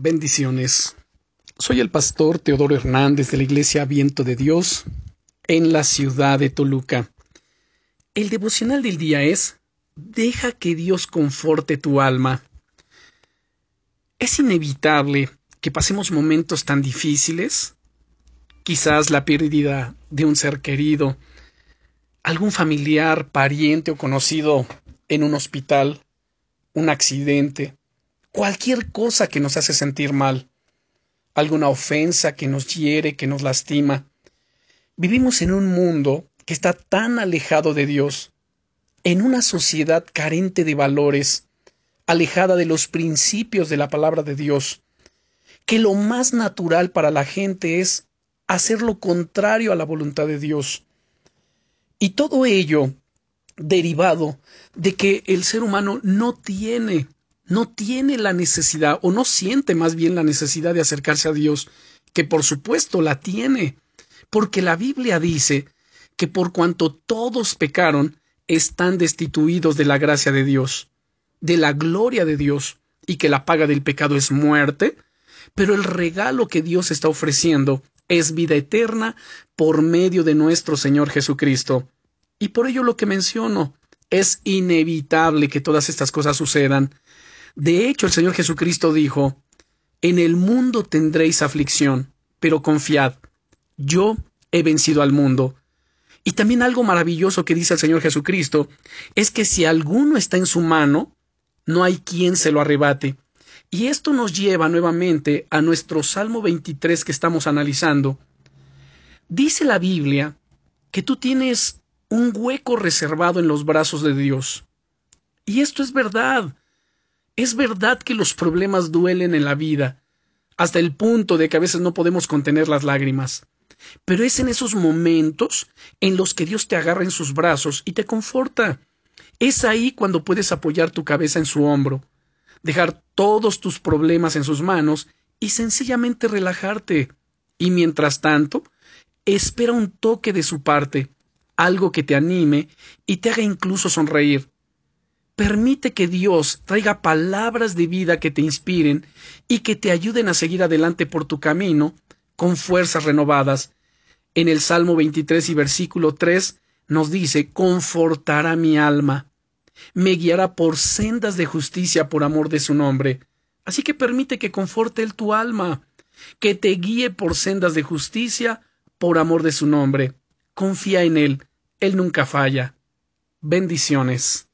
Bendiciones. Soy el pastor Teodoro Hernández de la Iglesia Viento de Dios en la ciudad de Toluca. El devocional del día es Deja que Dios conforte tu alma. Es inevitable que pasemos momentos tan difíciles, quizás la pérdida de un ser querido, algún familiar, pariente o conocido en un hospital, un accidente, cualquier cosa que nos hace sentir mal, alguna ofensa que nos hiere, que nos lastima. Vivimos en un mundo que está tan alejado de Dios, en una sociedad carente de valores, alejada de los principios de la palabra de Dios, que lo más natural para la gente es hacer lo contrario a la voluntad de Dios. Y todo ello derivado de que el ser humano no tiene no tiene la necesidad, o no siente más bien la necesidad de acercarse a Dios, que por supuesto la tiene, porque la Biblia dice que por cuanto todos pecaron, están destituidos de la gracia de Dios, de la gloria de Dios, y que la paga del pecado es muerte, pero el regalo que Dios está ofreciendo es vida eterna por medio de nuestro Señor Jesucristo. Y por ello lo que menciono, es inevitable que todas estas cosas sucedan, de hecho, el Señor Jesucristo dijo, En el mundo tendréis aflicción, pero confiad, yo he vencido al mundo. Y también algo maravilloso que dice el Señor Jesucristo es que si alguno está en su mano, no hay quien se lo arrebate. Y esto nos lleva nuevamente a nuestro Salmo 23 que estamos analizando. Dice la Biblia que tú tienes un hueco reservado en los brazos de Dios. Y esto es verdad. Es verdad que los problemas duelen en la vida, hasta el punto de que a veces no podemos contener las lágrimas. Pero es en esos momentos en los que Dios te agarra en sus brazos y te conforta. Es ahí cuando puedes apoyar tu cabeza en su hombro, dejar todos tus problemas en sus manos y sencillamente relajarte. Y mientras tanto, espera un toque de su parte, algo que te anime y te haga incluso sonreír. Permite que Dios traiga palabras de vida que te inspiren y que te ayuden a seguir adelante por tu camino con fuerzas renovadas. En el Salmo 23 y versículo 3 nos dice, confortará mi alma, me guiará por sendas de justicia por amor de su nombre. Así que permite que conforte él tu alma, que te guíe por sendas de justicia por amor de su nombre. Confía en él, él nunca falla. Bendiciones.